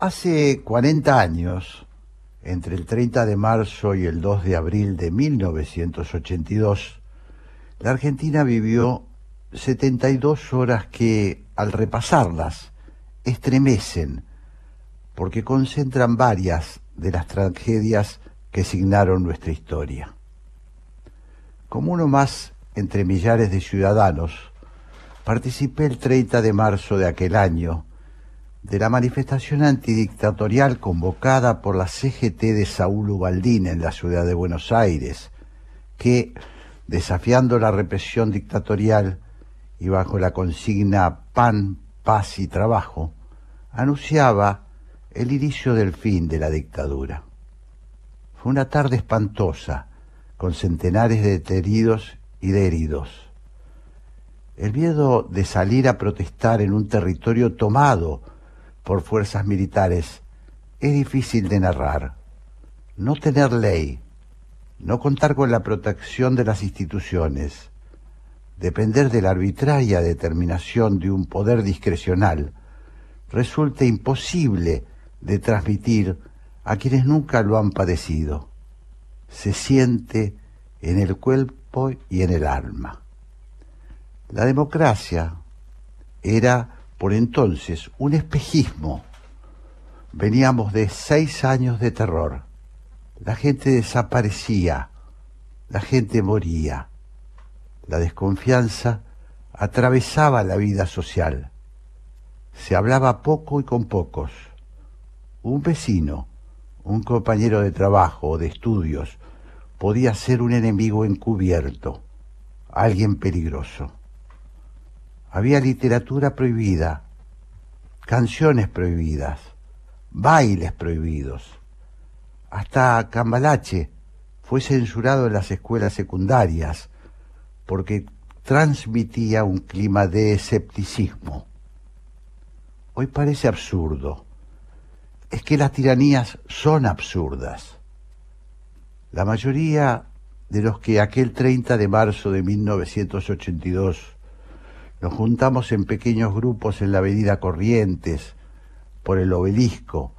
Hace 40 años, entre el 30 de marzo y el 2 de abril de 1982, la Argentina vivió 72 horas que, al repasarlas, estremecen, porque concentran varias de las tragedias que signaron nuestra historia. Como uno más entre millares de ciudadanos, participé el 30 de marzo de aquel año de la manifestación antidictatorial convocada por la CGT de Saúl Ubaldín en la ciudad de Buenos Aires, que, desafiando la represión dictatorial y bajo la consigna pan, paz y trabajo, anunciaba el inicio del fin de la dictadura. Fue una tarde espantosa, con centenares de detenidos y de heridos. El miedo de salir a protestar en un territorio tomado por fuerzas militares es difícil de narrar. No tener ley, no contar con la protección de las instituciones, depender de la arbitraria determinación de un poder discrecional, resulta imposible de transmitir a quienes nunca lo han padecido. Se siente en el cuerpo y en el alma. La democracia era por entonces un espejismo. Veníamos de seis años de terror. La gente desaparecía, la gente moría. La desconfianza atravesaba la vida social. Se hablaba poco y con pocos. Un vecino, un compañero de trabajo o de estudios, podía ser un enemigo encubierto, alguien peligroso. Había literatura prohibida, canciones prohibidas, bailes prohibidos. Hasta Cambalache fue censurado en las escuelas secundarias porque transmitía un clima de escepticismo. Hoy parece absurdo. Es que las tiranías son absurdas. La mayoría de los que aquel 30 de marzo de 1982 nos juntamos en pequeños grupos en la avenida Corrientes, por el obelisco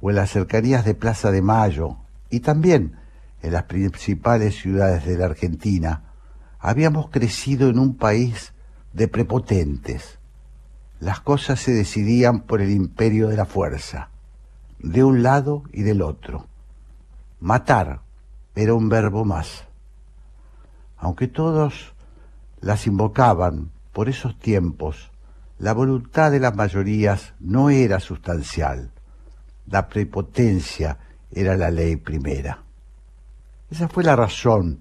o en las cercanías de Plaza de Mayo y también en las principales ciudades de la Argentina, habíamos crecido en un país de prepotentes. Las cosas se decidían por el imperio de la fuerza, de un lado y del otro. Matar era un verbo más. Aunque todos las invocaban por esos tiempos, la voluntad de las mayorías no era sustancial. La prepotencia era la ley primera. Esa fue la razón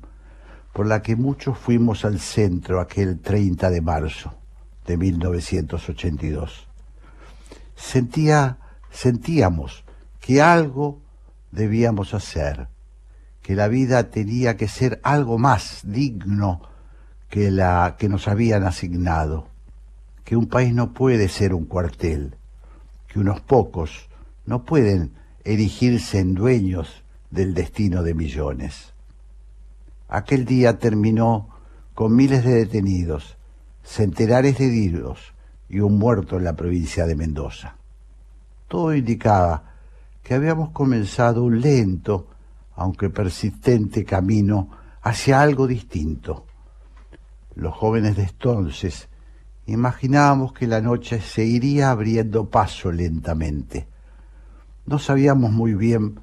por la que muchos fuimos al centro aquel 30 de marzo de 1982. Sentía, sentíamos que algo debíamos hacer, que la vida tenía que ser algo más digno que la que nos habían asignado, que un país no puede ser un cuartel, que unos pocos no pueden erigirse en dueños del destino de millones. Aquel día terminó con miles de detenidos, centenares de heridos y un muerto en la provincia de Mendoza. Todo indicaba que habíamos comenzado un lento, aunque persistente camino hacia algo distinto los jóvenes de entonces, imaginábamos que la noche se iría abriendo paso lentamente. No sabíamos muy bien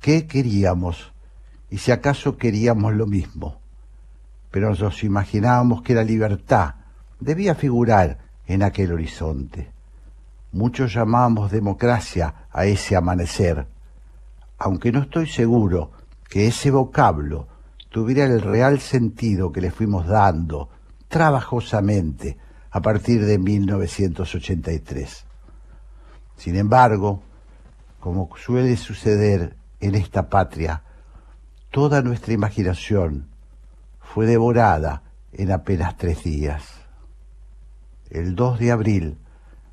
qué queríamos y si acaso queríamos lo mismo, pero nos imaginábamos que la libertad debía figurar en aquel horizonte. Muchos llamábamos democracia a ese amanecer, aunque no estoy seguro que ese vocablo tuviera el real sentido que le fuimos dando trabajosamente a partir de 1983. Sin embargo, como suele suceder en esta patria, toda nuestra imaginación fue devorada en apenas tres días. El 2 de abril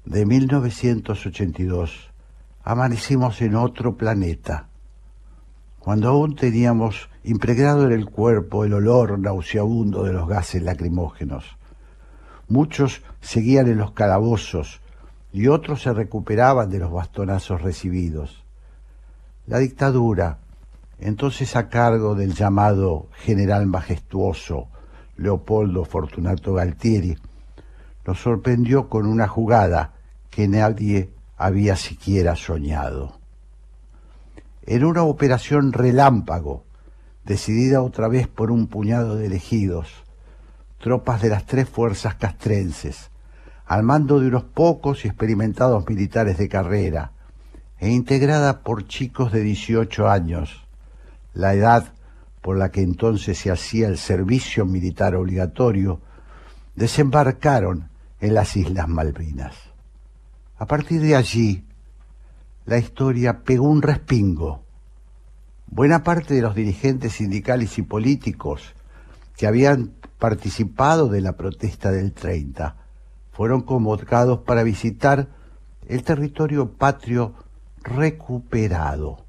de 1982 amanecimos en otro planeta, cuando aún teníamos impregnado en el cuerpo el olor nauseabundo de los gases lacrimógenos. Muchos seguían en los calabozos y otros se recuperaban de los bastonazos recibidos. La dictadura, entonces a cargo del llamado general majestuoso Leopoldo Fortunato Galtieri, nos sorprendió con una jugada que nadie había siquiera soñado. En una operación relámpago, decidida otra vez por un puñado de elegidos, tropas de las tres fuerzas castrenses, al mando de unos pocos y experimentados militares de carrera, e integrada por chicos de 18 años, la edad por la que entonces se hacía el servicio militar obligatorio, desembarcaron en las Islas Malvinas. A partir de allí, la historia pegó un respingo. Buena parte de los dirigentes sindicales y políticos que habían participado de la protesta del 30 fueron convocados para visitar el territorio patrio recuperado.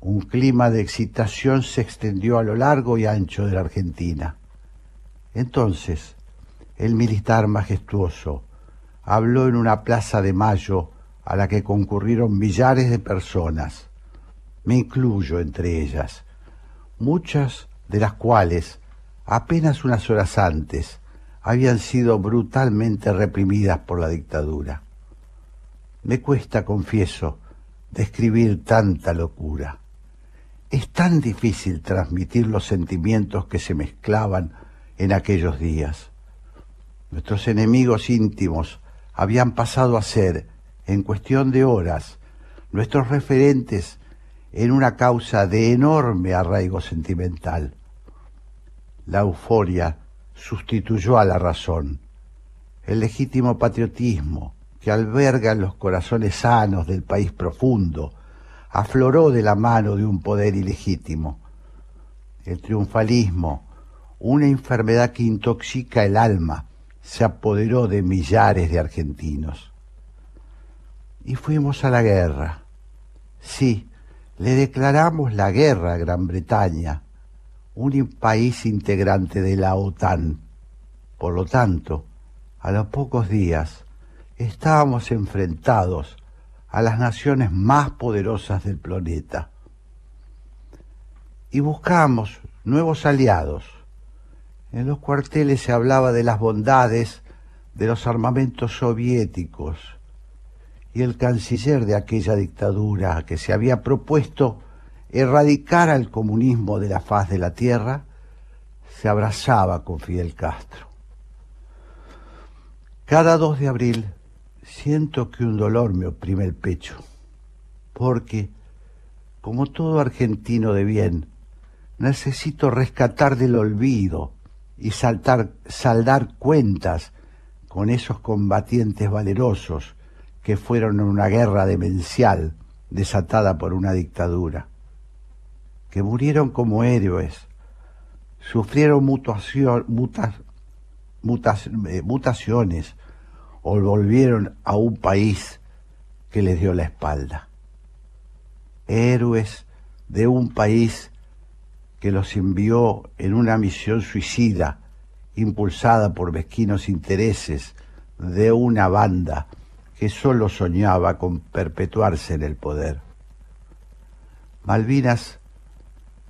Un clima de excitación se extendió a lo largo y ancho de la Argentina. Entonces, el militar majestuoso habló en una plaza de mayo a la que concurrieron millares de personas. Me incluyo entre ellas, muchas de las cuales, apenas unas horas antes, habían sido brutalmente reprimidas por la dictadura. Me cuesta, confieso, describir tanta locura. Es tan difícil transmitir los sentimientos que se mezclaban en aquellos días. Nuestros enemigos íntimos habían pasado a ser, en cuestión de horas, nuestros referentes en una causa de enorme arraigo sentimental. La euforia sustituyó a la razón. El legítimo patriotismo que alberga en los corazones sanos del país profundo afloró de la mano de un poder ilegítimo. El triunfalismo, una enfermedad que intoxica el alma, se apoderó de millares de argentinos. Y fuimos a la guerra. Sí, le declaramos la guerra a Gran Bretaña, un país integrante de la OTAN. Por lo tanto, a los pocos días, estábamos enfrentados a las naciones más poderosas del planeta. Y buscamos nuevos aliados en los cuarteles se hablaba de las bondades de los armamentos soviéticos y el canciller de aquella dictadura que se había propuesto erradicar al comunismo de la faz de la tierra, se abrazaba con Fidel Castro. Cada 2 de abril siento que un dolor me oprime el pecho, porque, como todo argentino de bien, necesito rescatar del olvido y saltar, saldar cuentas con esos combatientes valerosos que fueron en una guerra demencial desatada por una dictadura, que murieron como héroes, sufrieron eh, mutaciones o volvieron a un país que les dio la espalda. Héroes de un país que los envió en una misión suicida, impulsada por mezquinos intereses de una banda que solo soñaba con perpetuarse en el poder. Malvinas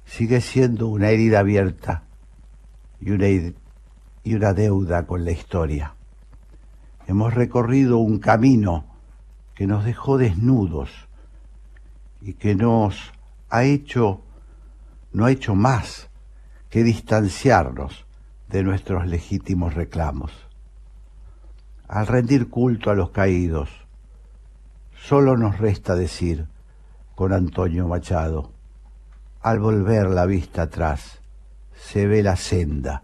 sigue siendo una herida abierta y una, y una deuda con la historia. Hemos recorrido un camino que nos dejó desnudos y que nos ha hecho no ha hecho más que distanciarnos de nuestros legítimos reclamos. Al rendir culto a los caídos, solo nos resta decir con Antonio Machado, al volver la vista atrás, se ve la senda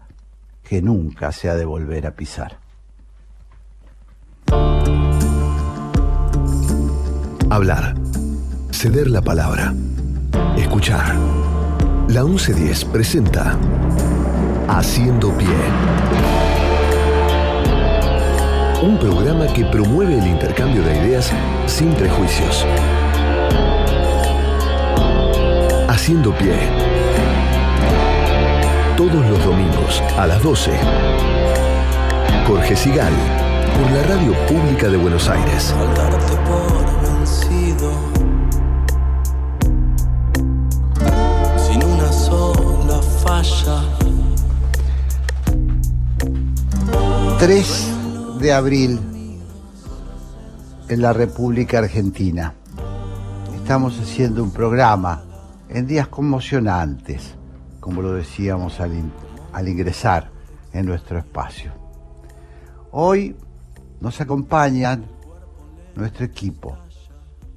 que nunca se ha de volver a pisar. Hablar, ceder la palabra, escuchar la 1110 presenta Haciendo Pie. Un programa que promueve el intercambio de ideas sin prejuicios. Haciendo Pie. Todos los domingos a las 12. Jorge Sigal por la radio pública de Buenos Aires. Sin una sola falla. 3 de abril en la República Argentina. Estamos haciendo un programa en días conmocionantes, como lo decíamos al, in- al ingresar en nuestro espacio. Hoy nos acompañan nuestro equipo.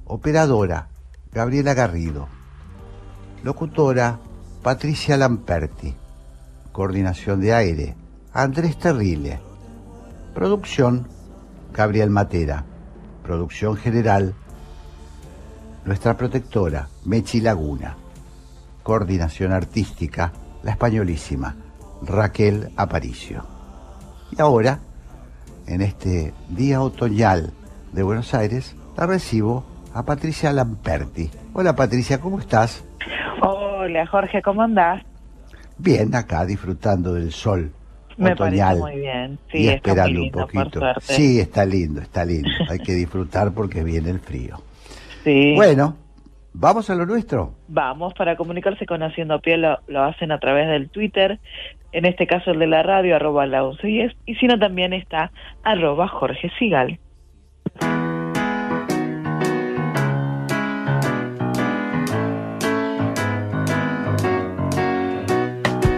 Operadora, Gabriela Garrido. Locutora, Patricia Lamperti. Coordinación de aire, Andrés Terrile. Producción, Gabriel Matera. Producción general, nuestra protectora, Mechi Laguna. Coordinación artística, la españolísima, Raquel Aparicio. Y ahora, en este día otoñal de Buenos Aires, la recibo a Patricia Lamperti. Hola Patricia, ¿cómo estás? Hola Jorge, ¿cómo andás? Bien, acá disfrutando del sol Me otoñal. parece muy bien. Sí, y está esperando lindo, un poquito. Sí, está lindo, está lindo. Hay que disfrutar porque viene el frío. Sí. Bueno, vamos a lo nuestro. Vamos, para comunicarse con Haciendo Pie lo, lo hacen a través del Twitter, en este caso el de la radio, arroba la 1110, y si no también está arroba Jorge Sigal.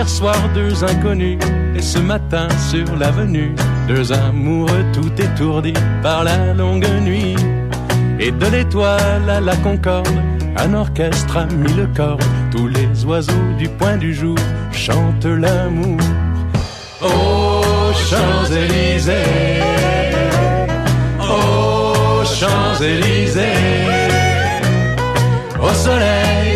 Hier soir, deux inconnus, et ce matin sur l'avenue, deux amoureux tout étourdis par la longue nuit. Et de l'étoile à la concorde, un orchestre a mis le corps. Tous les oiseaux du point du jour chantent l'amour. Aux Champs-Élysées, aux Champs-Élysées. Au soleil,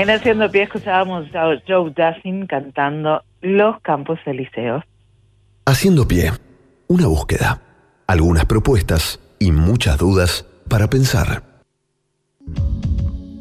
En Haciendo Pie escuchábamos a Joe Dassin cantando Los Campos Elíseos. Haciendo pie. Una búsqueda. Algunas propuestas y muchas dudas para pensar.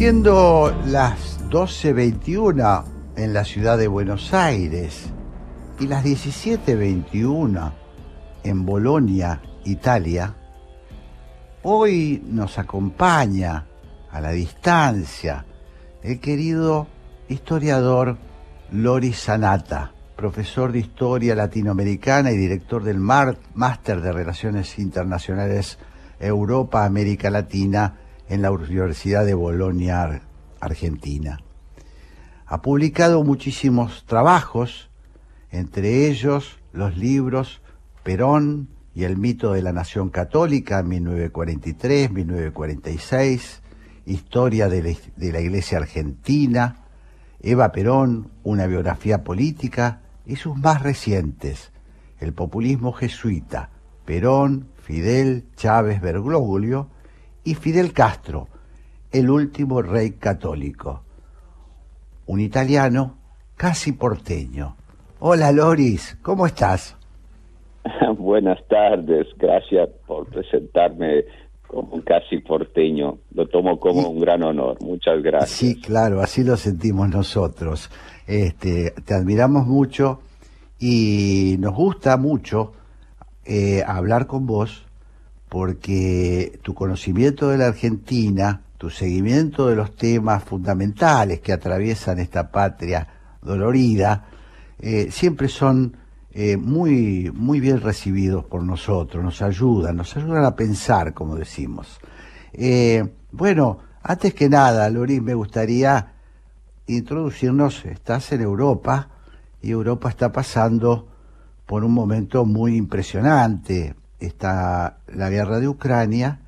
Siendo las 12.21 en la ciudad de Buenos Aires y las 17.21 en Bolonia, Italia, hoy nos acompaña a la distancia el querido historiador Loris Sanata, profesor de Historia Latinoamericana y director del Máster de Relaciones Internacionales Europa-América Latina en la Universidad de Bolonia, Argentina. Ha publicado muchísimos trabajos, entre ellos los libros Perón y el mito de la Nación Católica, 1943-1946, Historia de la, de la Iglesia Argentina, Eva Perón, una biografía política, y sus más recientes, El populismo jesuita, Perón, Fidel, Chávez, Bergoglio, y Fidel Castro, el último rey católico. Un italiano casi porteño. Hola Loris, ¿cómo estás? Buenas tardes, gracias por presentarme como un casi porteño. Lo tomo como un gran honor. Muchas gracias. Sí, claro, así lo sentimos nosotros. Este, te admiramos mucho y nos gusta mucho eh, hablar con vos porque tu conocimiento de la Argentina, tu seguimiento de los temas fundamentales que atraviesan esta patria dolorida, eh, siempre son eh, muy, muy bien recibidos por nosotros, nos ayudan, nos ayudan a pensar, como decimos. Eh, bueno, antes que nada, Loris, me gustaría introducirnos, estás en Europa y Europa está pasando por un momento muy impresionante, está la guerra de Ucrania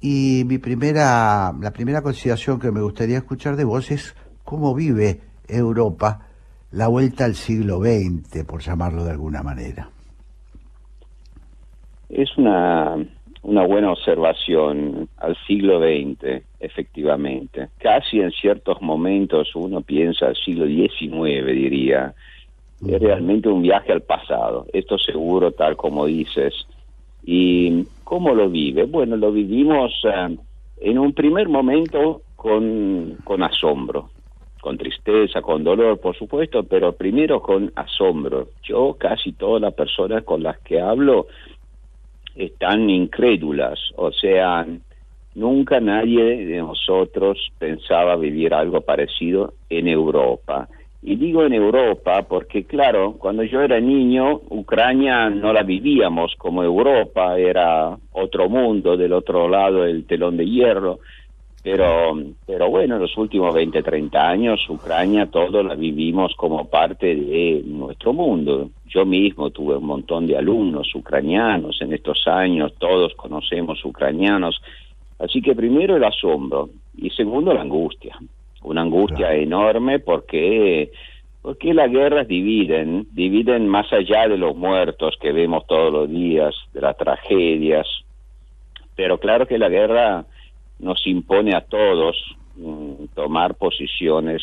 y mi primera, la primera consideración que me gustaría escuchar de vos es cómo vive Europa la vuelta al siglo XX, por llamarlo de alguna manera. Es una, una buena observación al siglo XX, efectivamente. Casi en ciertos momentos uno piensa al siglo XIX, diría. Es realmente un viaje al pasado. Esto seguro, tal como dices, ¿Y cómo lo vive? Bueno, lo vivimos eh, en un primer momento con, con asombro, con tristeza, con dolor, por supuesto, pero primero con asombro. Yo, casi todas las personas con las que hablo están incrédulas, o sea, nunca nadie de nosotros pensaba vivir algo parecido en Europa. Y digo en Europa porque, claro, cuando yo era niño, Ucrania no la vivíamos como Europa, era otro mundo del otro lado del telón de hierro. Pero, pero bueno, en los últimos 20, 30 años, Ucrania todo la vivimos como parte de nuestro mundo. Yo mismo tuve un montón de alumnos ucranianos en estos años, todos conocemos ucranianos. Así que primero el asombro y segundo la angustia una angustia enorme porque porque las guerras dividen, dividen más allá de los muertos que vemos todos los días, de las tragedias, pero claro que la guerra nos impone a todos mm, tomar posiciones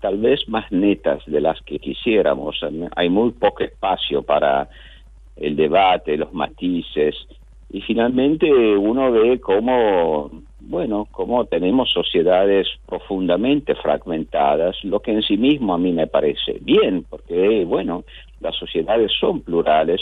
tal vez más netas de las que quisiéramos. Hay muy poco espacio para el debate, los matices, y finalmente uno ve cómo bueno, como tenemos sociedades profundamente fragmentadas, lo que en sí mismo a mí me parece bien, porque, bueno, las sociedades son plurales,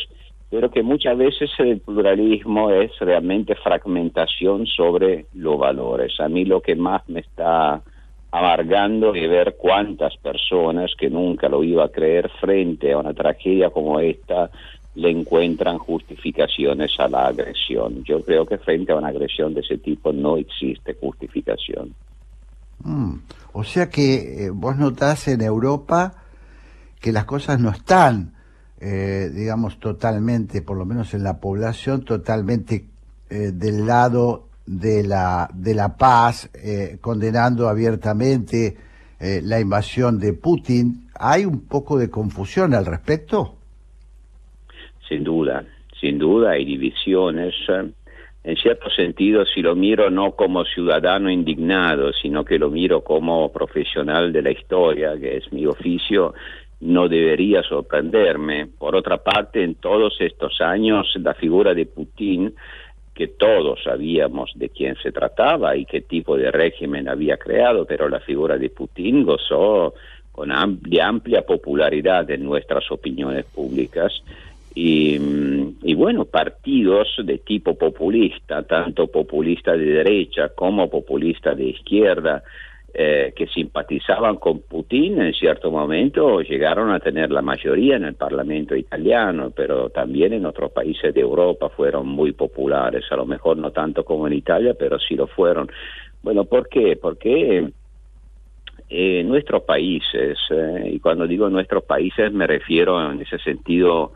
pero que muchas veces el pluralismo es realmente fragmentación sobre los valores. A mí lo que más me está amargando de ver cuántas personas que nunca lo iba a creer frente a una tragedia como esta le encuentran justificaciones a la agresión. Yo creo que frente a una agresión de ese tipo no existe justificación. Mm. O sea que eh, vos notás en Europa que las cosas no están, eh, digamos, totalmente, por lo menos en la población, totalmente eh, del lado de la, de la paz, condenando abiertamente la invasión de Putin. ¿Hay un poco de confusión al respecto? Sin duda, sin duda hay divisiones en cierto sentido, si lo miro no como ciudadano indignado, sino que lo miro como profesional de la historia, que es mi oficio, no debería sorprenderme. Por otra parte, en todos estos años, la figura de Putin, que todos sabíamos de quién se trataba y qué tipo de régimen había creado, pero la figura de Putin gozó con amplia, amplia popularidad en nuestras opiniones públicas y, bueno, partidos de tipo populista, tanto populista de derecha como populista de izquierda, eh, que simpatizaban con Putin en cierto momento llegaron a tener la mayoría en el Parlamento italiano, pero también en otros países de Europa fueron muy populares, a lo mejor no tanto como en Italia, pero sí lo fueron. Bueno, ¿por qué? Porque eh, nuestros países, eh, y cuando digo nuestros países me refiero en ese sentido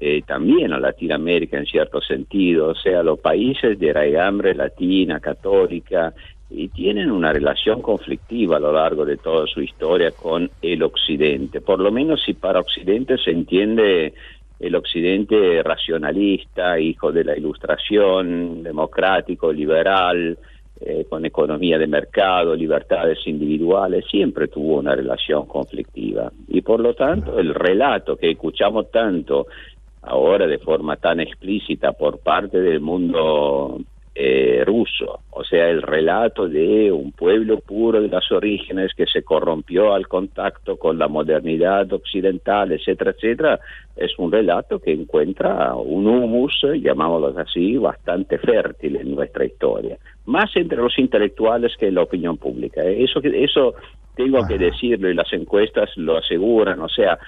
eh, también a Latinoamérica en cierto sentido, o sea, los países de raigambre latina, católica, y tienen una relación conflictiva a lo largo de toda su historia con el Occidente, por lo menos si para Occidente se entiende el Occidente racionalista, hijo de la Ilustración, democrático, liberal, eh, con economía de mercado, libertades individuales, siempre tuvo una relación conflictiva. Y por lo tanto, el relato que escuchamos tanto ahora de forma tan explícita por parte del mundo eh, ruso, o sea, el relato de un pueblo puro de las orígenes que se corrompió al contacto con la modernidad occidental, etcétera, etcétera, es un relato que encuentra un humus, llamámoslo así, bastante fértil en nuestra historia, más entre los intelectuales que en la opinión pública. Eso, eso tengo que decirlo y las encuestas lo aseguran, o sea,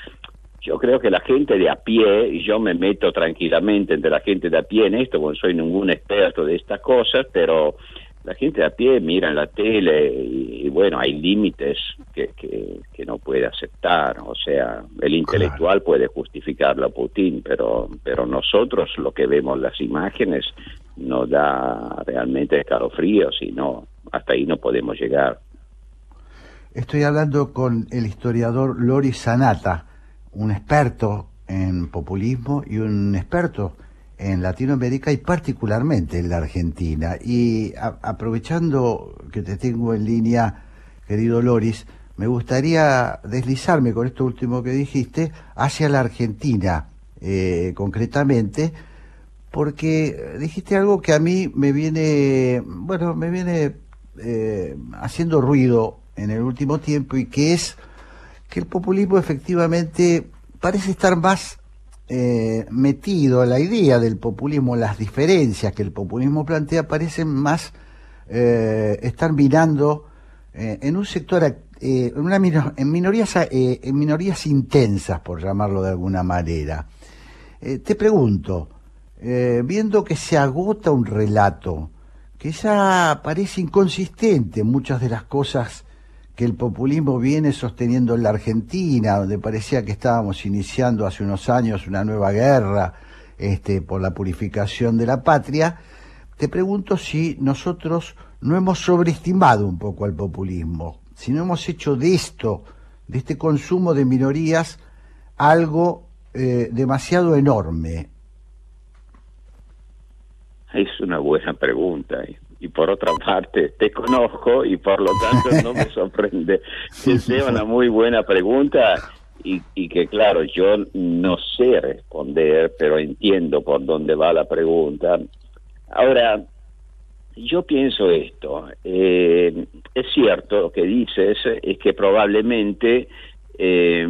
yo creo que la gente de a pie, y yo me meto tranquilamente entre la gente de a pie en esto, porque no soy ningún experto de estas cosas, pero la gente de a pie mira en la tele y, bueno, hay límites que, que, no puede aceptar. O sea, el intelectual puede justificarlo a Putin, pero, pero nosotros lo que vemos las imágenes nos da realmente escalofríos y no, hasta ahí no podemos llegar. Estoy hablando con el historiador Lori Sanata un experto en populismo y un experto en Latinoamérica y particularmente en la Argentina. Y aprovechando que te tengo en línea, querido Loris, me gustaría deslizarme con esto último que dijiste hacia la Argentina, eh, concretamente, porque dijiste algo que a mí me viene, bueno, me viene eh, haciendo ruido en el último tiempo y que es que el populismo efectivamente parece estar más eh, metido, la idea del populismo, las diferencias que el populismo plantea parecen más eh, estar mirando eh, en un sector, en, una, en, minorías, en minorías intensas, por llamarlo de alguna manera. te pregunto, viendo que se agota un relato, que ya parece inconsistente muchas de las cosas que el populismo viene sosteniendo en la Argentina, donde parecía que estábamos iniciando hace unos años una nueva guerra este, por la purificación de la patria, te pregunto si nosotros no hemos sobreestimado un poco al populismo, si no hemos hecho de esto, de este consumo de minorías, algo eh, demasiado enorme. Es una buena pregunta. ¿eh? Y por otra parte te conozco y por lo tanto no me sorprende que sea una muy buena pregunta y, y, que claro, yo no sé responder, pero entiendo por dónde va la pregunta. Ahora, yo pienso esto, eh, es cierto lo que dices, es que probablemente eh,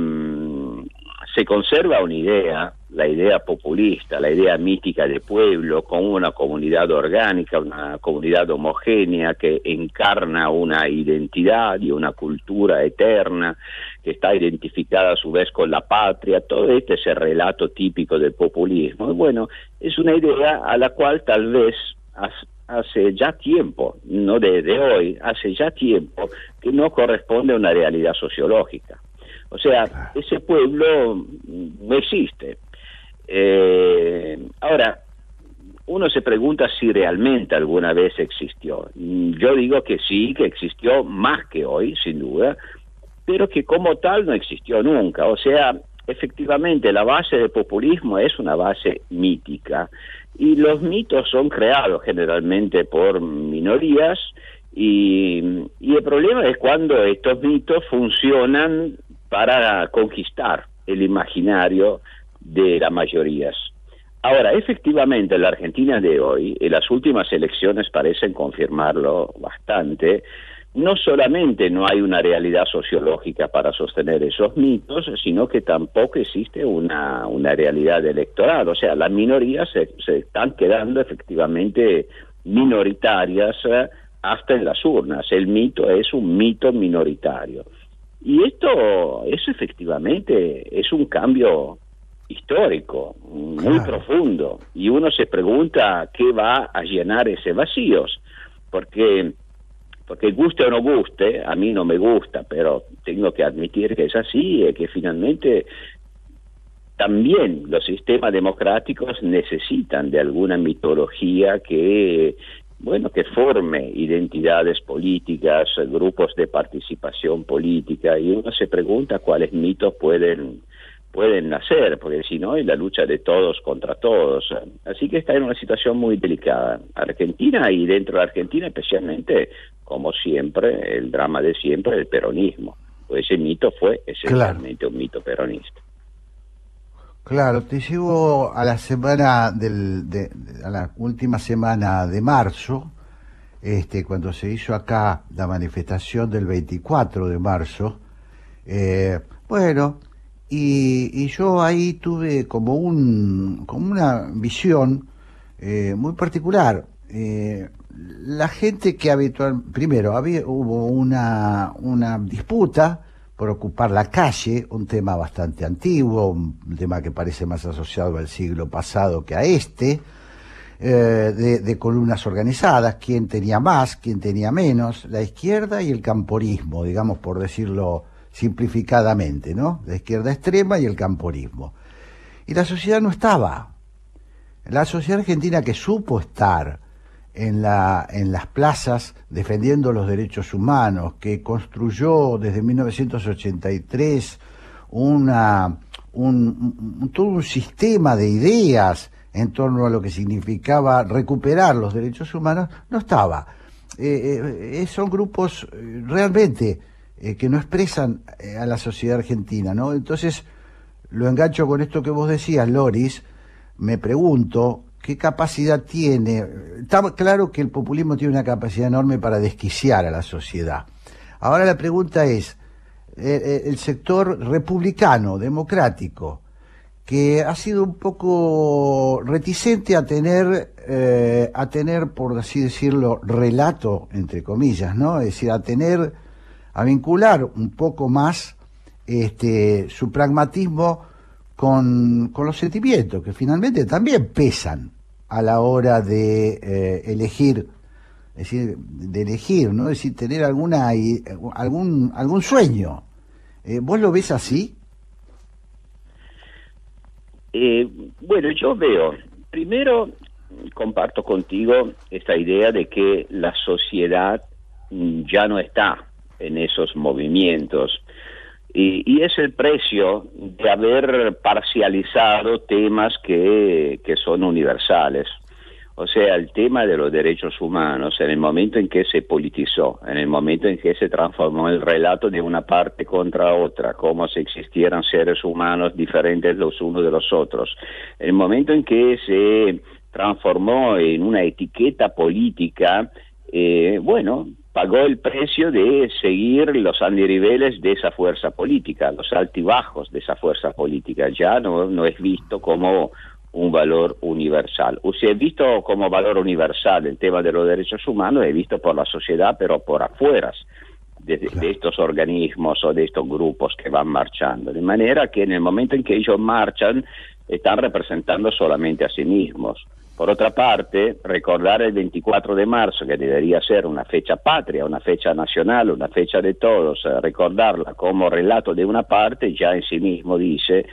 se conserva una idea la idea populista, la idea mítica de pueblo, con una comunidad orgánica, una comunidad homogénea que encarna una identidad y una cultura eterna, que está identificada a su vez con la patria, todo este es el relato típico del populismo. Y bueno, es una idea a la cual tal vez hace ya tiempo, no desde hoy, hace ya tiempo que no corresponde a una realidad sociológica. O sea, ese pueblo no existe. Eh, ahora, uno se pregunta si realmente alguna vez existió. Yo digo que sí, que existió más que hoy, sin duda, pero que como tal no existió nunca. O sea, efectivamente, la base del populismo es una base mítica y los mitos son creados generalmente por minorías y, y el problema es cuando estos mitos funcionan para conquistar el imaginario de las mayorías. Ahora, efectivamente, en la Argentina de hoy, en las últimas elecciones parecen confirmarlo bastante, no solamente no hay una realidad sociológica para sostener esos mitos, sino que tampoco existe una, una realidad electoral. O sea, las minorías se, están quedando efectivamente minoritarias eh, hasta en las urnas. El mito es un mito minoritario. Y esto, eso efectivamente es un cambio histórico, muy profundo, y uno se pregunta qué va a llenar ese vacíos, porque porque guste o no guste, a mí no me gusta, pero tengo que admitir que es así, y que finalmente también los sistemas democráticos necesitan de alguna mitología que bueno, que forme identidades políticas, grupos de participación política, y uno se pregunta cuáles mitos pueden pueden nacer, porque si no es la lucha de todos contra todos. Así que está en una situación muy delicada. Argentina y dentro de Argentina especialmente, como siempre, el drama de siempre, el peronismo. Pues ese mito fue esencialmente un mito peronista. Claro, te llevo a la semana del, de, a la última semana de marzo, este, cuando se hizo acá la manifestación del 24 de marzo. Eh, bueno, y, yo ahí tuve como un, como una visión eh, muy particular. Eh, la gente que habitual, primero había, hubo una, una disputa por ocupar la calle, un tema bastante antiguo, un tema que parece más asociado al siglo pasado que a este, eh, de, columnas organizadas, quién tenía más, quién tenía menos, la izquierda y el camporismo, digamos por decirlo simplificadamente, ¿no? La izquierda extrema y el camporismo. Y la sociedad no estaba. La sociedad argentina que supo estar, en, la, en las plazas defendiendo los derechos humanos, que construyó desde 1983 una, un, todo un sistema de ideas en torno a lo que significaba recuperar los derechos humanos, no estaba. Eh, eh, son grupos eh, que no expresan a la sociedad argentina, ¿no? Entonces, lo engancho con esto que vos decías, Loris, me pregunto qué capacidad tiene. Está claro que el populismo tiene una capacidad enorme para desquiciar a la sociedad. Ahora la pregunta es, eh, eh, el sector republicano, democrático, que ha sido un poco reticente a tener, eh, a tener, por así decirlo, relato, entre comillas, ¿no? Es decir, a tener, a vincular un poco más este, su pragmatismo con, con los sentimientos, que finalmente también pesan a la hora de eh, elegir, es decir, de elegir, ¿no? Es decir, tener alguna algún algún sueño. Eh, ¿Vos lo ves así? Eh, bueno, yo veo, primero comparto contigo esta idea de que la sociedad ya no está en esos movimientos y, es el precio de haber parcializado temas que, que son universales. O sea, el tema de los derechos humanos, en el momento en que se politizó, en el momento en que se transformó el relato de una parte contra otra, como si existieran seres humanos diferentes los unos de los otros, en el momento en que se transformó en una etiqueta política, eh, bueno, pagó el precio de seguir los andiriveles de esa fuerza política, los altibajos de esa fuerza política. Ya no, no es visto como un valor universal. O si es visto como valor universal el tema de los derechos humanos, es visto por la sociedad, pero por afuera de, de, estos organismos o de estos grupos que van marchando. De manera que en el momento en que ellos marchan, están representando solamente a sí mismos. Por otra parte, recordar el 24 de marzo, que debería ser una fecha patria, una fecha nacional, una fecha de todos, eh, recordarla como relato de una parte, ya en sí mismo dice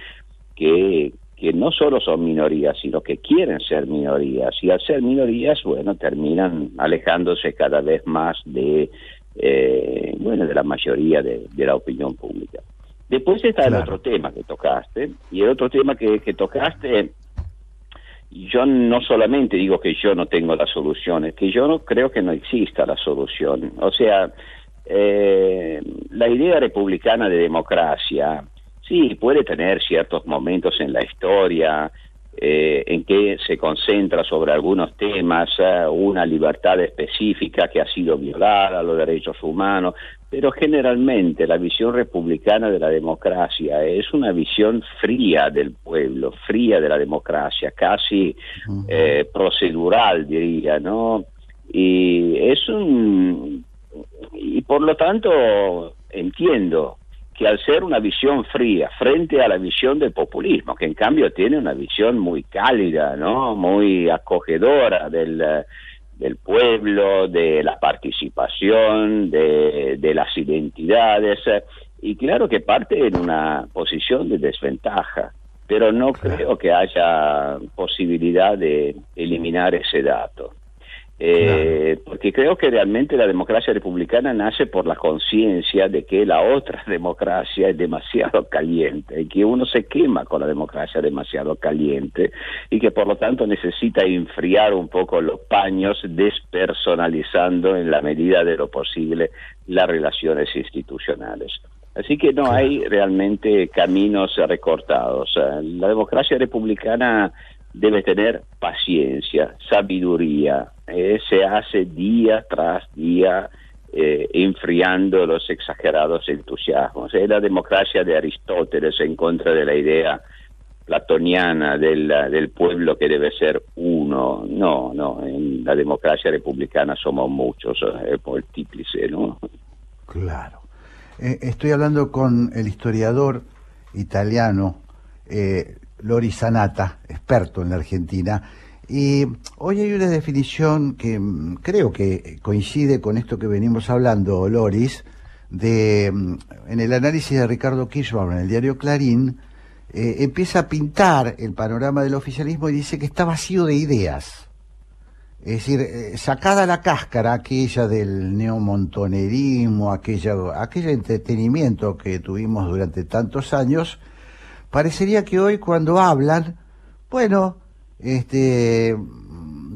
que, que no solo son minorías, sino que quieren ser minorías, y al ser minorías, bueno, terminan alejándose cada vez más de, eh, bueno, de la mayoría de, de la opinión pública. Después está el otro tema que tocaste, y el otro tema que, que tocaste yo no solamente digo que yo no tengo la solución, es que yo no creo que no exista la solución. O sea, eh, la idea republicana de democracia, sí, puede tener ciertos momentos en la historia eh, en que se concentra sobre algunos temas, eh, una libertad específica que ha sido violada, los derechos humanos, pero generalmente la visión republicana de la democracia es una visión fría del pueblo, fría de la democracia, casi eh, procedural diría, ¿no? Y es un y por lo tanto entiendo que al ser una visión fría frente a la visión del populismo, que en cambio tiene una visión muy cálida, ¿no? Muy acogedora del del pueblo, de la participación, de, de las identidades, y claro que parte en una posición de desventaja, pero no creo que haya posibilidad de eliminar ese dato. Eh, Porque creo que realmente la democracia republicana nace por la conciencia de que la otra democracia es demasiado caliente y que uno se quema con la democracia demasiado caliente y que por lo tanto necesita enfriar un poco los paños despersonalizando en la medida de lo posible las relaciones institucionales. Así que no hay realmente caminos recortados. La democracia republicana debe tener paciencia, sabiduría, eh, se hace día tras día eh, enfriando los exagerados entusiasmos. Es la democracia de Aristóteles en contra de la idea platoniana del, del pueblo que debe ser uno. No, no, en la democracia republicana somos muchos, eh, múltiplices, ¿no? Claro. Eh, estoy hablando con el historiador italiano Lori Sanata, experto en la Argentina, y hoy hay una definición que mm, creo que coincide con esto que venimos hablando, Loris, de mm, en el análisis de Ricardo Kirchner en el diario Clarín, eh, empieza a pintar el panorama del oficialismo y dice que está vacío de ideas. Es decir, eh, sacada la cáscara aquella del neomontonerismo, aquella, aquel entretenimiento que tuvimos durante tantos años, parecería que hoy cuando hablan, bueno, este,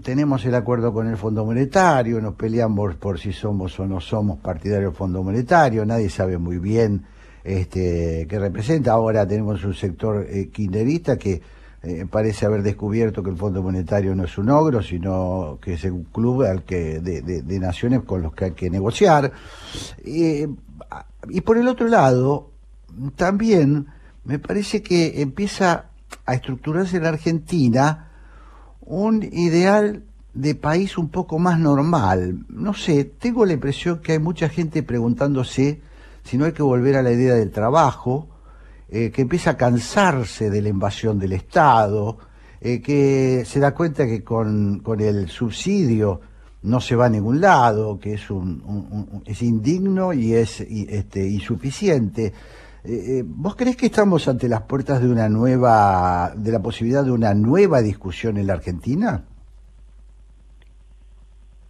tenemos el acuerdo con el Fondo Monetario, nos peleamos por si somos o no somos partidarios del Fondo Monetario, nadie sabe muy bien este, qué representa. Ahora tenemos un sector eh, kinderista que eh, parece haber descubierto que el Fondo Monetario no es un ogro, sino que es un club al que, de, naciones con los que hay que negociar. y por el otro lado, también me parece que empieza a estructurarse en Argentina un ideal de país un poco más normal. No sé, tengo la impresión que hay mucha gente preguntándose si no hay que volver a la idea del trabajo, eh, que empieza a cansarse de la invasión del Estado, eh, que se da cuenta que con, con, el subsidio no se va a ningún lado, que es, un, es indigno y es este, insuficiente. Eh, ¿Vos crees que estamos ante las puertas de una nueva, de la posibilidad de una nueva discusión en la Argentina?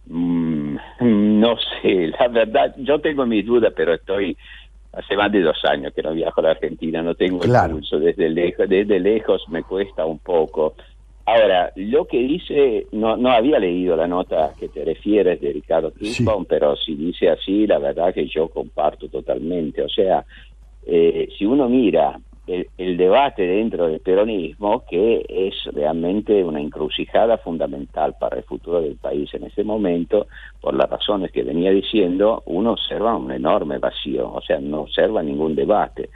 Mm, no sé, la verdad, yo tengo mis dudas, pero estoy hace más de dos años que no viajo a la Argentina, no tengo el pulso desde lejos, desde lejos me cuesta un poco. Ahora, lo que dice, no, no había leído la nota que te refieres de Ricardo Crispo, pero si dice así, la verdad que yo comparto totalmente. O sea, eh, si uno mira el, debate dentro del peronismo, que es realmente una encrucijada fundamental para el futuro del país en ese momento, por las razones que venía diciendo, uno observa un enorme vacío, o sea, no observa ningún debate.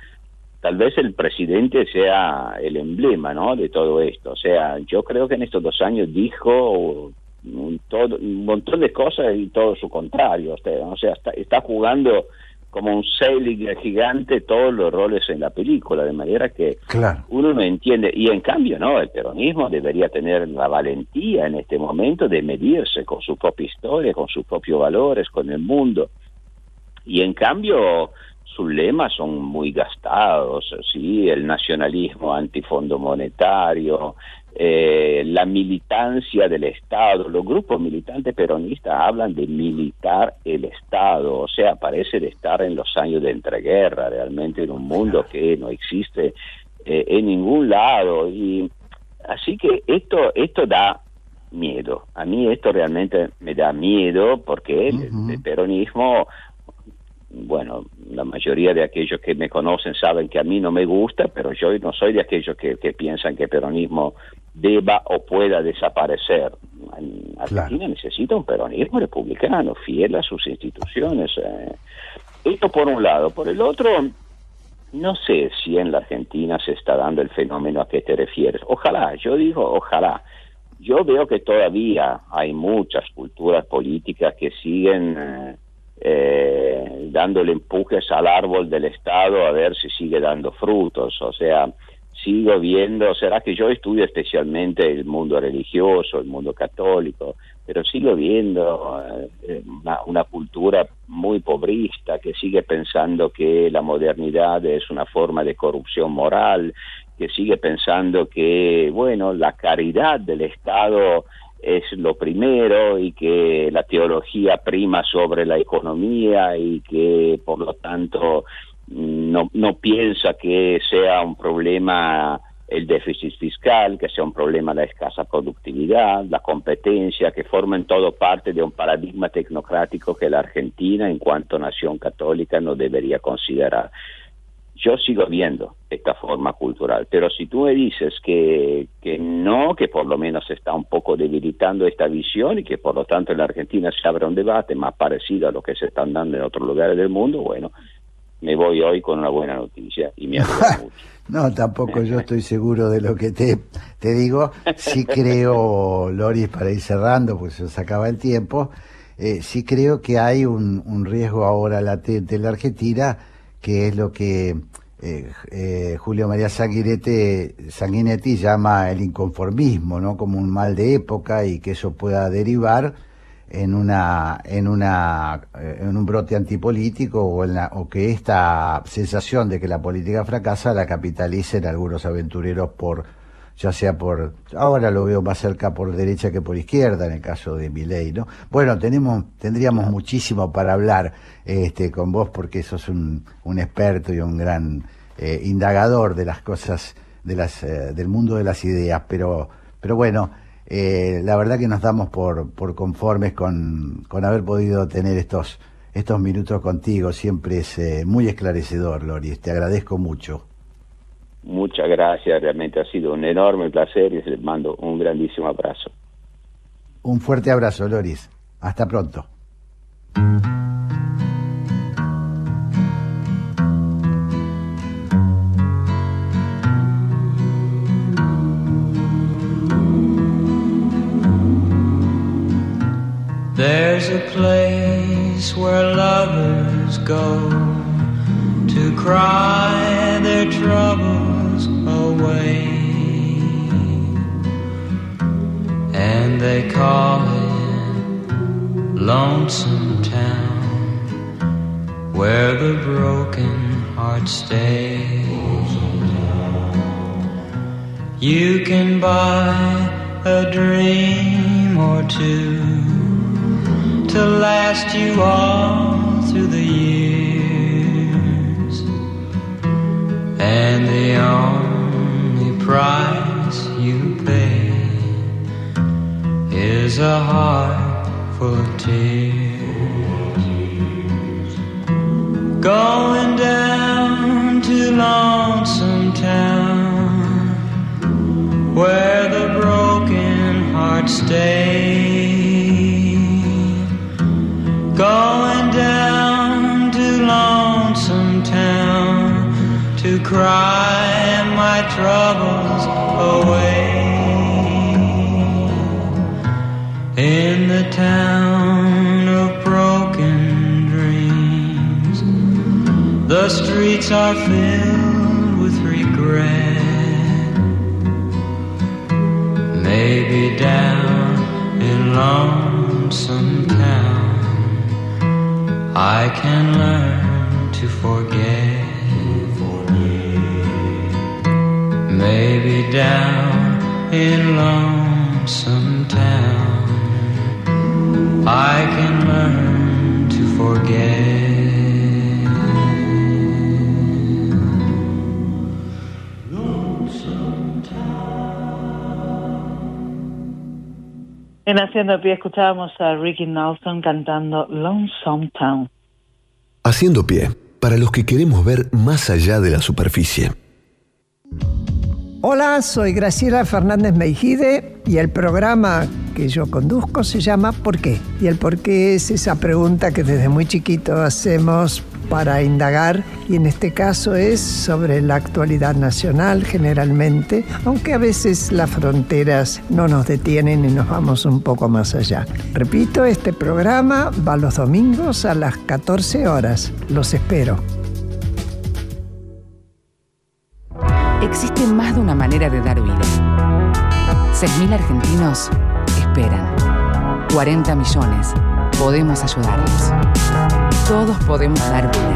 Tal vez el presidente sea el emblema ¿no? de todo esto. O sea, yo creo que en estos dos años dijo un, todo, un montón de cosas y todo su contrario. O sea, está, está jugando como un sailing gigante todos los roles en la película, de manera que uno no entiende. Y en cambio, no, el peronismo debería tener la valentía en este momento de medirse con su propia historia, con sus propios valores, con el mundo. Y en cambio, sus lemas son muy gastados, ¿sí? el nacionalismo antifondo monetario, eh, la militancia del Estado. Los grupos militantes peronistas hablan de militar el Estado, o sea, parece de estar en los años de entreguerra, realmente en un mundo que no existe eh, en ningún lado. Y así que esto, esto da miedo. A mí esto realmente me da miedo porque el peronismo bueno, la mayoría de aquellos que me conocen saben que a mí no me gusta, pero yo no soy de aquellos que, piensan que el peronismo deba o pueda desaparecer. Argentina necesita un peronismo republicano, fiel a sus instituciones. Eh. Esto por un lado. Por el otro, no sé si en la Argentina se está dando el fenómeno a que te refieres. Ojalá, yo digo ojalá. Yo veo que todavía hay muchas culturas políticas que siguen... Eh, eh, dándole empujes al árbol del Estado a ver si sigue dando frutos. O sea, sigo viendo, será que yo estudio especialmente el mundo religioso, el mundo católico, pero sigo viendo eh, una, una, cultura muy pobrista que sigue pensando que la modernidad es una forma de corrupción moral, que sigue pensando que, bueno, la caridad del Estado es lo primero y que la teología prima sobre la economía y que por lo tanto no, no piensa que sea un problema el déficit fiscal, que sea un problema la escasa productividad, la competencia, que formen todo parte de un paradigma tecnocrático que la Argentina, en cuanto nación católica, no debería considerar. Yo sigo viendo esta forma cultural, pero si tú me dices que, que no, que por lo menos se está un poco debilitando esta visión y que por lo tanto en la Argentina se abre un debate más parecido a lo que se están dando en otros lugares del mundo, bueno, me voy hoy con una buena noticia y me mucho. No, tampoco yo estoy seguro de lo que te, te digo. Sí creo, Loris, para ir cerrando, pues se nos acaba el tiempo, eh, sí creo que hay un, un riesgo ahora latente en la Argentina que es lo que eh, eh, Julio María Sanguinetti, llama el inconformismo, ¿no? Como un mal de época y que eso pueda derivar en una en una eh, en un brote antipolítico o, que esta sensación de que la política fracasa la capitalicen algunos aventureros por ya sea por, ahora lo veo más cerca por derecha que por izquierda en el caso de Milei, ¿no? Bueno, tenemos, tendríamos muchísimo para hablar este, con vos porque sos un, un experto y un gran eh, indagador de las cosas, de las, eh, del mundo de las ideas, pero, pero bueno, eh, la verdad que nos damos por, por conformes con, con haber podido tener estos, estos minutos contigo, siempre es muy esclarecedor, Loris, te agradezco mucho. Muchas gracias, realmente ha sido un enorme placer y les mando un grandísimo abrazo. Un fuerte abrazo, Loris. Hasta pronto. There's a place where lovers go to cry their troubles away. And they call it Lonesome Town, where the broken heart stays. You can buy a dream or two to last you all through the years. And the only price you pay is a heart full of tears. Going down to Lonesome Town, where the broken heart stays. Cry my troubles away. In the town of broken dreams, the streets are filled with regret. Maybe down in Lonesome Town, I can learn down in Lonesome Town, I can learn to forget. En Haciendo Pie escuchábamos a Ricky Nelson cantando Lonesome Town. Haciendo pie, para los que queremos ver más allá de la superficie. Hola, soy Graciela Fernández Meijide y el programa que yo conduzco se llama ¿Por qué? Y el por qué es esa pregunta que desde muy chiquito hacemos para indagar y en este caso es sobre la actualidad nacional generalmente, aunque a veces las fronteras no nos detienen y nos vamos un poco más allá. Repito, este programa va los domingos a las 14 horas. Los espero. Existe más de una manera de dar vida. 6.000 argentinos esperan. 40 millones. Podemos ayudarlos. Todos podemos dar vida.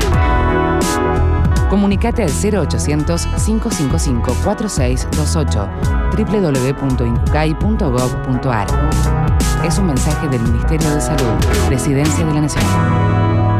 Comunicate al 0800-555-4628 www.incucay.gov.ar Es un mensaje del Ministerio de Salud, Presidencia de la Nación.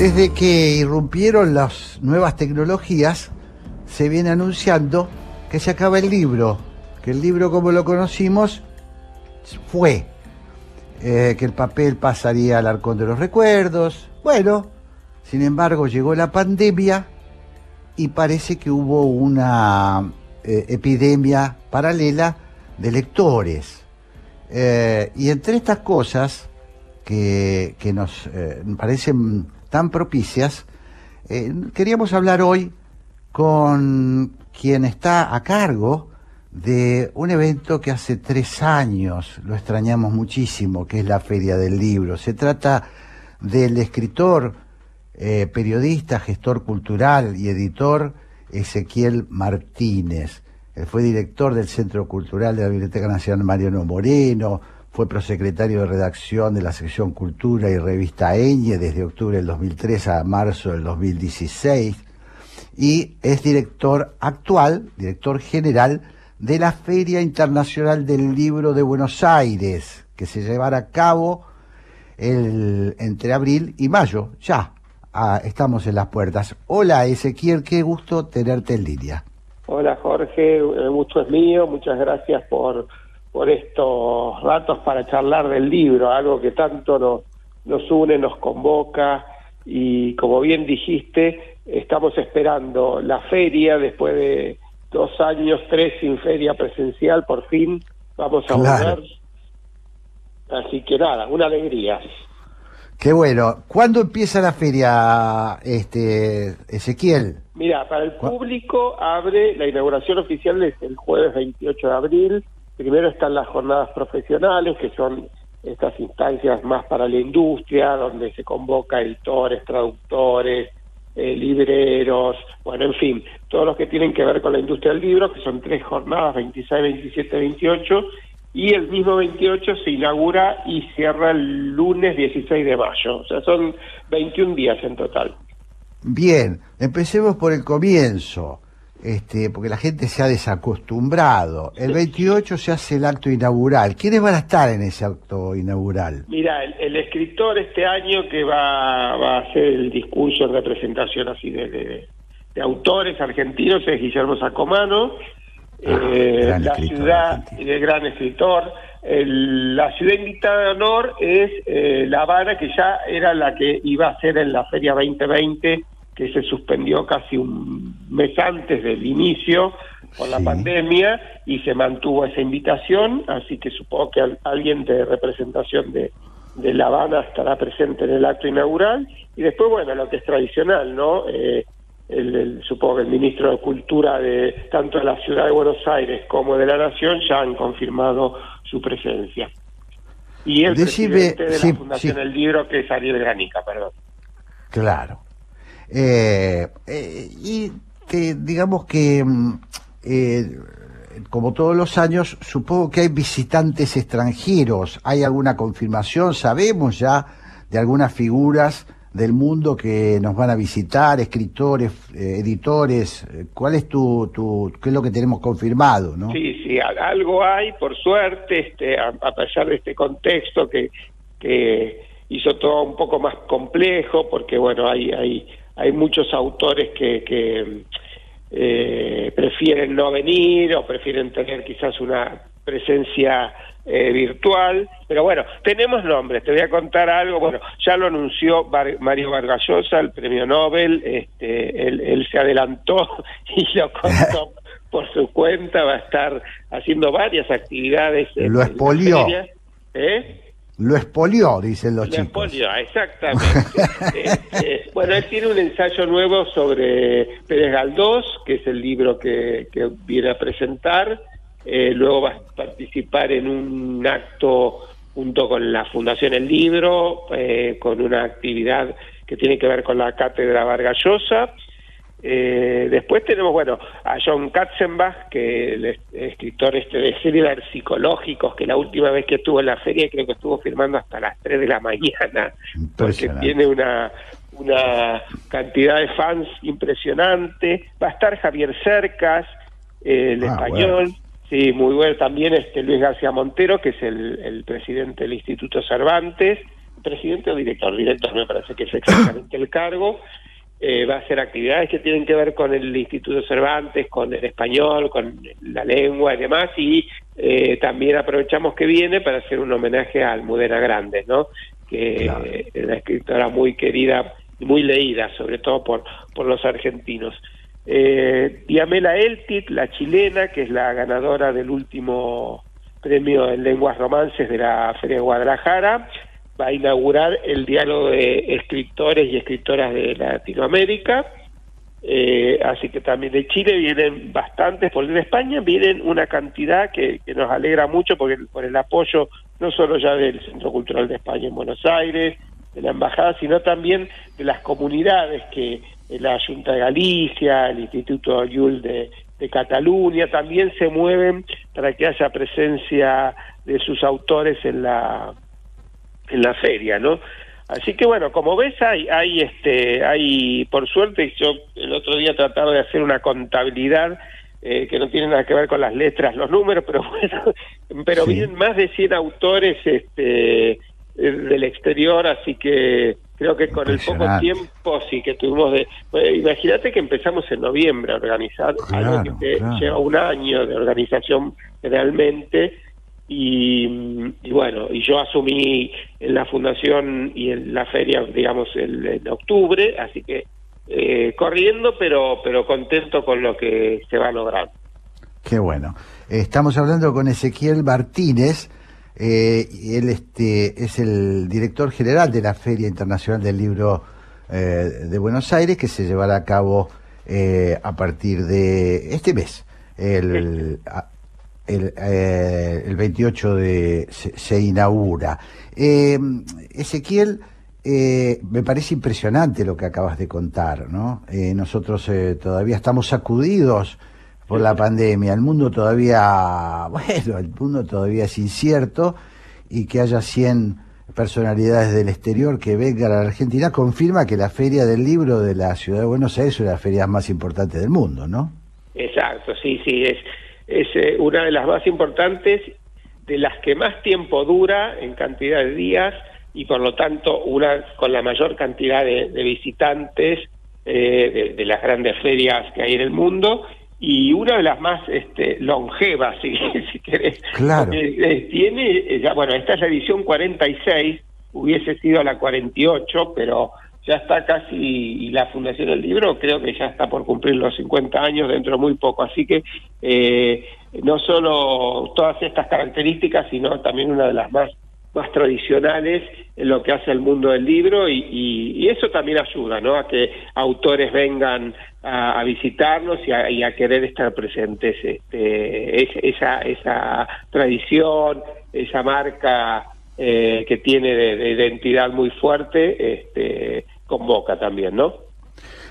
Desde que irrumpieron las nuevas tecnologías, se viene anunciando que se acaba el libro, que el libro como lo conocimos fue, eh, que el papel pasaría al arcón de los recuerdos. Bueno, sin embargo llegó la pandemia y parece que hubo una eh, epidemia paralela de lectores. Eh, y entre estas cosas que, nos parecen tan propicias, eh, queríamos hablar hoy con quien está a cargo de un evento que hace tres años lo extrañamos muchísimo, que es la Feria del Libro. Se trata del escritor, eh, periodista, gestor cultural y editor Ezequiel Martínez. Él fue director del Centro Cultural de la Biblioteca Nacional Mariano Moreno, fue prosecretario de redacción de la sección Cultura y Revista Eñe desde octubre del 2003 a marzo del 2016 y es director actual, director general de la Feria Internacional del Libro de Buenos Aires, que se llevará a cabo entre abril y mayo. Ya ah, estamos en las puertas. Hola Ezequiel, qué gusto tenerte en línea. Hola Jorge, el gusto es mío, muchas gracias por, por estos ratos para charlar del libro, algo que tanto nos, nos une, nos convoca y como bien dijiste, estamos esperando la feria después de dos años, tres sin feria presencial, por fin vamos a Claro. volver. Así que nada, una alegría. Qué bueno. ¿Cuándo empieza la feria, este Ezequiel? Mira, para el público abre la inauguración oficial es el jueves 28 de abril. Primero están las jornadas profesionales, que son estas instancias más para la industria, donde se convoca editores, traductores, eh, libreros, bueno, en fin, todos los que tienen que ver con la industria del libro, que son tres jornadas, 26, 27, 28, y el mismo 28 se inaugura y cierra el lunes 16 de mayo. O sea, son 21 días en total. Bien, empecemos por el comienzo, este, porque la gente se ha desacostumbrado. El 28 se hace el acto inaugural. ¿Quiénes van a estar en ese acto inaugural? Mira, el, el escritor este año que va, va a hacer el discurso en representación así de, de- de autores argentinos es Guillermo Sacomano. Eh, gran la ciudad, el gran escritor. El- la ciudad invitada de honor es eh, La Habana, que ya era la que iba a ser en la Feria 2020, que se suspendió casi un mes antes del inicio por la pandemia y se mantuvo esa invitación, así que supongo que al- alguien de representación de, de La Habana estará presente en el acto inaugural y después, bueno, lo que es tradicional, ¿no? Eh, el, el- supongo que el ministro de Cultura de tanto de la ciudad de Buenos Aires como de la Nación ya han confirmado su presencia. Y el Decime- presidente de sí, la Fundación sí. El Libro, que es Ariel Granica, perdón. Claro. Eh, eh, y que digamos que, mm, eh, como todos los años, supongo que hay visitantes extranjeros. ¿Hay alguna confirmación? ¿Sabemos ya de algunas figuras del mundo que nos van a visitar, escritores, eh, editores? ¿Cuál es tu, tu, qué es lo que tenemos confirmado, no? Sí, sí, al- algo hay, por suerte, este, a, a pesar de este contexto que, que hizo todo un poco más complejo, porque bueno, hay, hay, hay muchos autores que, que eh, prefieren no venir o prefieren tener quizás una presencia eh, virtual, pero bueno, tenemos nombres, te voy a contar algo, bueno, ya lo anunció Var- Mario Vargallosa, el premio Nobel, este, él, él se adelantó y lo contó por su cuenta, va a estar haciendo varias actividades. Lo expolió. ¿Eh? Lo expolió, dicen los Lo chicos. expolió, exactamente. Eh, eh, bueno, él tiene un ensayo nuevo sobre Pérez Galdós, que es el libro que, que viene a presentar. Eh, luego va a participar en un acto junto con la Fundación El Libro, eh, con una actividad que tiene que ver con la Cátedra Vargallosa. Eh, después tenemos, bueno, a John Katzenbach, que el es- escritor este de thrillers psicológicos, que la última vez que estuvo en la feria creo que estuvo firmando hasta las 3 de la mañana, porque tiene una, una cantidad de fans impresionante. Va a estar Javier Cercas, eh, el Ah, español. Sí, muy bueno. También este Luis García Montero, que es el, el presidente del Instituto Cervantes. ¿Presidente o director? Director me parece que es exactamente el cargo. Eh, va a hacer actividades que tienen que ver con el Instituto Cervantes, con el español, con la lengua y demás, y eh, también aprovechamos que viene para hacer un homenaje a Almudena Grandes, ¿no? que Claro. es una escritora muy querida, y muy leída, sobre todo por, por los argentinos. Eh, Diamela Eltit, la chilena, que es la ganadora del último premio en lenguas romances de la Feria de Guadalajara, va a inaugurar el diálogo de escritores y escritoras de Latinoamérica. Eh, así que también de Chile vienen bastantes, por de España vienen una cantidad que, nos alegra mucho porque por el apoyo no solo ya del Centro Cultural de España en Buenos Aires, de la embajada, sino también de las comunidades que eh, la Junta de Galicia, el Instituto Yul de, de Cataluña, también se mueven para que haya presencia de sus autores en la en la feria, ¿no? Así que bueno, como ves hay hay este hay por suerte yo el otro día trataba de hacer una contabilidad eh, que no tiene nada que ver con las letras, los números, pero bueno, pero Sí. vienen más de 100 autores este del exterior, así que creo que con el poco tiempo sí que tuvimos de bueno, imagínate que empezamos en noviembre a organizar algo que claro. lleva un año de organización realmente y, y bueno, y yo asumí en la fundación y en la feria, digamos, el, en octubre, así que eh, corriendo, pero, pero contento con lo que se va a lograr. Qué bueno. Estamos hablando con Ezequiel Martínez. eh, y él este, es el director general de la Feria Internacional del Libro eh, de Buenos Aires, que se llevará a cabo eh, a partir de este mes. El, a- el, eh, el 28 de se, inaugura. Eh, Ezequiel, eh, me parece impresionante lo que acabas de contar, ¿no? Eh, nosotros eh, todavía estamos sacudidos por la pandemia. El mundo todavía, bueno, el mundo todavía es incierto y que haya 100 personalidades del exterior que vengan a la Argentina confirma que la Feria del Libro de la Ciudad de Buenos Aires es una de las ferias más importantes del mundo, ¿no? Exacto, sí, sí, es, es eh, una de las más importantes, de las que más tiempo dura en cantidad de días y por lo tanto una con la mayor cantidad de, de visitantes eh, de, de las grandes ferias que hay en el mundo y una de las más este, longevas, si, si querés. Claro. Eh, eh, tiene, ya, bueno, esta es la edición 46, hubiese sido la 48, pero ya está casi, y la Fundación del Libro creo que ya está por cumplir los 50 años dentro de muy poco, así que eh, no solo todas estas características, sino también una de las más más tradicionales en lo que hace el mundo del libro y, eso también ayuda ¿no? a que autores vengan a, a visitarnos y a, y a, querer estar presentes este, es, esa, esa tradición, esa marca eh, que tiene de, de, identidad muy fuerte, este, convoca también, ¿no?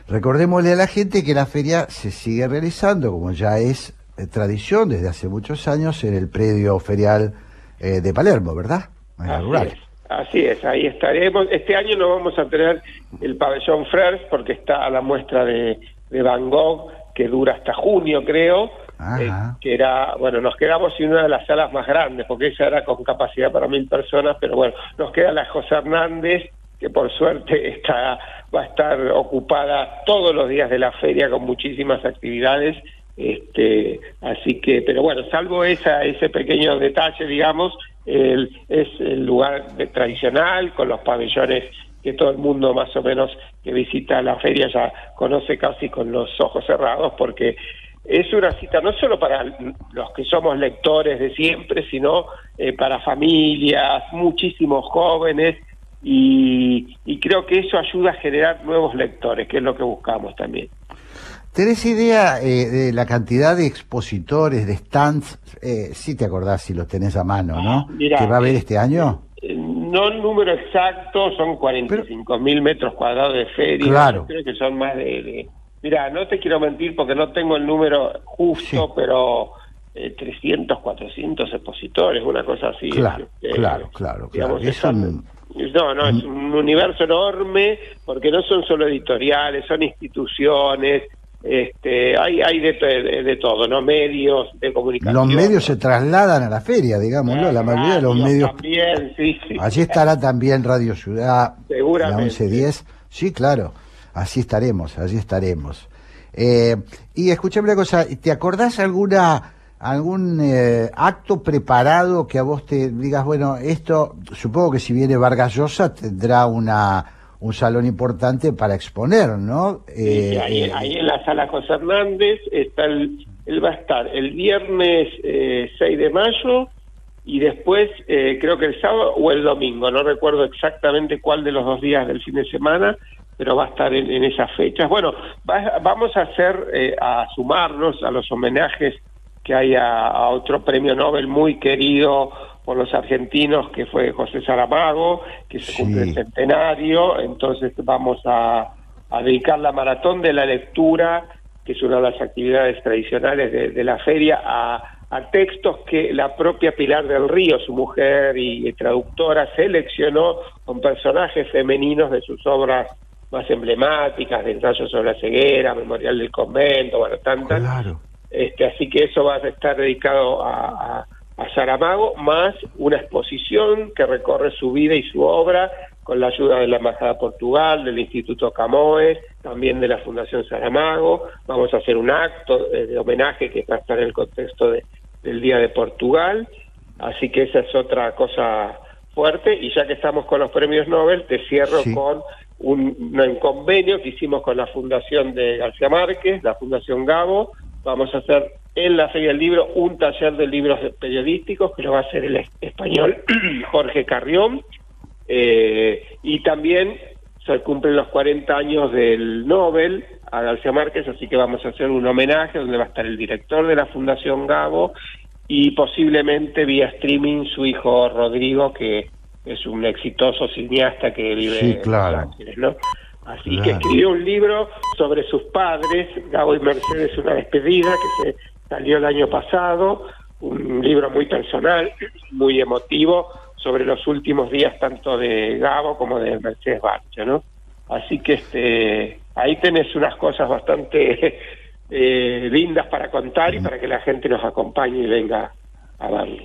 Recordémosle a la gente que la feria se sigue realizando, como ya es eh, tradición desde hace muchos años, en el predio ferial eh, de Palermo, ¿verdad? Así es, así es, ahí estaremos. Este año no vamos a tener el pabellón Frers porque está a la muestra de, de Van Gogh que dura hasta junio, creo. Eh, que era, bueno, nos quedamos sin una de las salas más grandes, porque esa era con capacidad para mil personas, pero bueno, nos queda la José Hernández, que por suerte está, va a estar ocupada todos los días de la feria con muchísimas actividades, este, así que, pero bueno, salvo esa, ese pequeño detalle, digamos, el, es el lugar de, tradicional, con los pabellones que todo el mundo más o menos que visita la feria ya conoce casi con los ojos cerrados, porque es una cita no solo para los que somos lectores de siempre, sino eh, para familias, muchísimos jóvenes, y, y creo que eso ayuda a generar nuevos lectores, que es lo que buscamos también. ¿Tenés idea eh, de la cantidad de expositores, de stands? Eh, sí te acordás si los tenés a mano, ¿no? Mirá, ¿Que va a haber este año? Eh, no el número exacto, son 45 mil metros cuadrados de feria. Claro. Creo que son más de, de... Mira, no te quiero mentir porque no tengo el número justo, Sí. pero eh, 300, 400 expositores, una cosa así. Claro, Eh, claro, claro, claro. digamos, Es están- un- No, no, es un universo enorme porque no son solo editoriales, son instituciones, este, hay, hay de, de, de todo, ¿no? Medios de comunicación. Los medios se trasladan a la feria, digámoslo, la mayoría de los medios. También, sí, sí. Allí estará también Radio Ciudad, la Seguramente. 1110. Sí, claro, así estaremos, allí estaremos. Eh, y escúchame una cosa, ¿te acordás alguna algún eh, acto preparado que a vos te digas, bueno, esto, supongo que si viene Vargas Llosa tendrá una un salón importante para exponer, ¿no? Sí, Eh, ahí, eh, ahí en la sala José Hernández está el, él va a estar el viernes eh, 6 de mayo y después eh, creo que el sábado o el domingo, no recuerdo exactamente cuál de los dos días del fin de semana, pero va a estar en, en esas fechas. Bueno, va- vamos a hacer, eh, a sumarnos a los homenajes que hay a, a otro premio Nobel muy querido por los argentinos, que fue José Saramago, que se cumple el centenario, entonces vamos a, a dedicar la maratón de la lectura, que es una de las actividades tradicionales de, de la feria, a, a textos que la propia Pilar del Río, su mujer y, y traductora, seleccionó con personajes femeninos de sus obras más emblemáticas, de ensayo sobre la ceguera, Memorial del Convento, bueno, tantas. Claro. Este, así que eso va a estar dedicado a, a, a Saramago, más una exposición que recorre su vida y su obra con la ayuda de la Embajada de Portugal, del Instituto Camoes, también de la Fundación Saramago. Vamos a hacer un acto de, de homenaje que va a estar en el contexto de- del Día de Portugal. Así que esa es otra cosa fuerte. Y ya que estamos con los premios Nobel, te cierro Sí. con un, convenio que hicimos con la Fundación de García Márquez, la Fundación Gabo. Vamos a hacer en la Feria del Libro un taller de libros periodísticos que lo va a hacer el es- español Jorge Carrión. Eh, y también se cumplen los 40 años del Nobel a García Márquez, así que vamos a hacer un homenaje donde va a estar el director de la Fundación Gabo y posiblemente vía streaming su hijo Rodrigo, que es un exitoso cineasta que vive Sí, en. Los Ángeles, ¿no? Así que escribió un libro sobre sus padres, Gabo y Mercedes, una despedida que se salió el año pasado, un libro muy personal, muy emotivo, sobre los últimos días tanto de Gabo como de Mercedes Barcha, ¿no? Así que este, ahí tenés unas cosas bastante eh, lindas para contar y para que la gente nos acompañe y venga a verlo.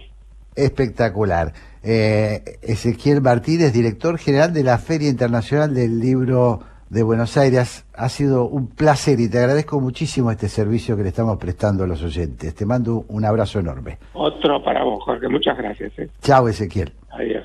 Espectacular. Eh, Ezequiel Martínez, director general de la Feria Internacional del Libro de Buenos Aires. Ha sido un placer y te agradezco muchísimo este servicio que le estamos prestando a los oyentes. Te mando un abrazo enorme. Otro para vos, Jorge. Muchas gracias. ¿eh? Chao, Ezequiel. Adiós.